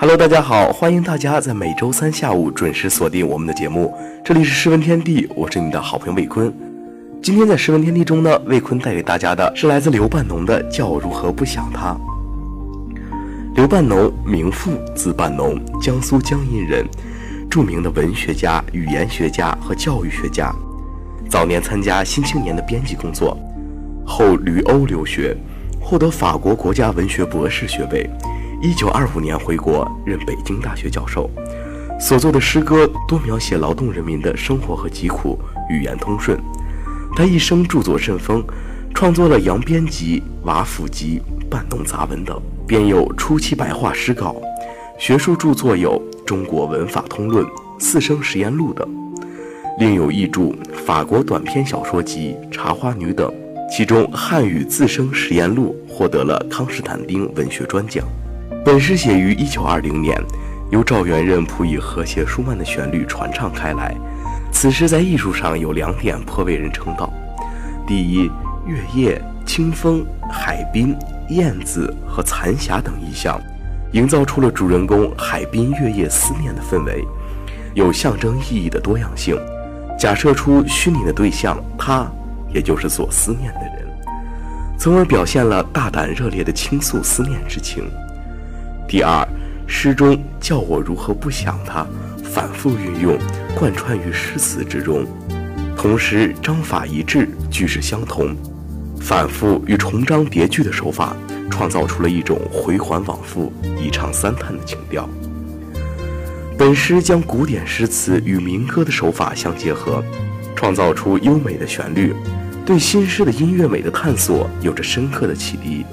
Hello，大家好，欢迎大家在每周三下午准时锁定我们的节目，这里是诗文天地，我是你的好朋友魏坤。今天在诗文天地中呢，魏坤带给大家的是来自刘半农的《叫我如何不想他》。刘半农，名父，字半农，江苏江阴人，著名的文学家、语言学家和教育学家。早年参加《新青年》的编辑工作，后旅欧留学，获得法国国家文学博士学位。一九二五年回国，任北京大学教授。所作的诗歌多描写劳动人民的生活和疾苦，语言通顺。他一生著作甚丰，创作了《扬鞭集》《瓦府集》《半农杂文》等，编有初期白话诗稿。学术著作有《中国文法通论》《四声实验录》等，另有译著法国短篇小说集《茶花女》等。其中《汉语自生实验录》获得了康斯坦丁文学专奖。本诗写于一九二零年，由赵元任谱以和谐舒曼的旋律传唱开来。此诗在艺术上有两点颇为人称道：第一，月夜、清风、海滨、燕子和残霞等意象，营造出了主人公海滨月夜思念的氛围，有象征意义的多样性。假设出虚拟的对象他，也就是所思念的人，从而表现了大胆热烈的倾诉思念之情。第二，诗中叫我如何不想他。反复运用，贯穿于诗词之中，同时章法一致，句式相同，反复与重章叠句的手法，创造出了一种回环往复、一唱三叹的情调。本诗将古典诗词与民歌的手法相结合，创造出优美的旋律，对新诗的音乐美的探索有着深刻的启迪。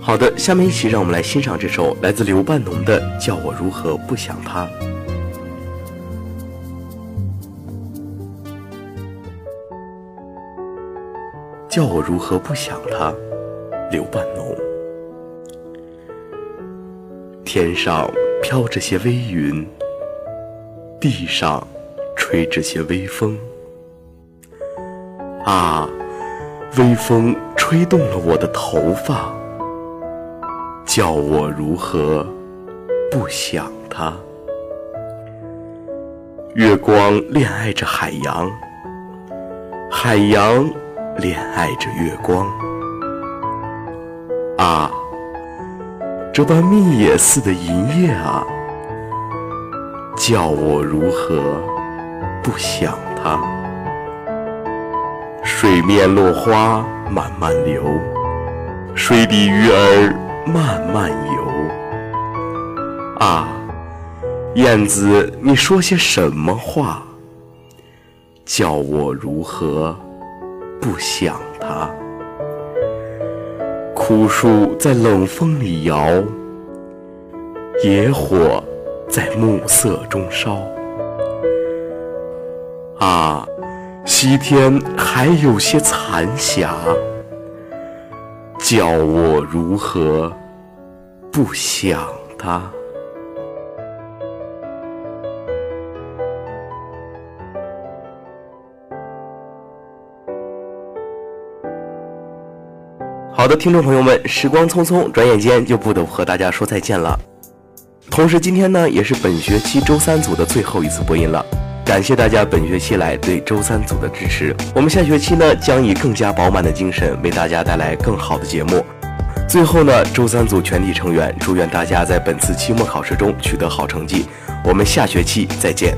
好的，下面一起让我们来欣赏这首来自刘半农的《叫我如何不想他》。叫我如何不想他，刘半农。天上飘着些微云，地上吹着些微风。啊，微风吹动了我的头发。叫我如何不想他？月光恋爱着海洋，海洋恋爱着月光。啊，这般蜜野似的银叶啊，叫我如何不想他？水面落花慢慢流，水底鱼儿。慢慢游啊，燕子，你说些什么话？叫我如何不想它？枯树在冷风里摇，野火在暮色中烧。啊，西天还有些残霞。叫我如何不想他？好的，听众朋友们，时光匆匆，转眼间就不得不和大家说再见了。同时，今天呢，也是本学期周三组的最后一次播音了。感谢大家本学期来对周三组的支持。我们下学期呢，将以更加饱满的精神为大家带来更好的节目。最后呢，周三组全体成员祝愿大家在本次期末考试中取得好成绩。我们下学期再见。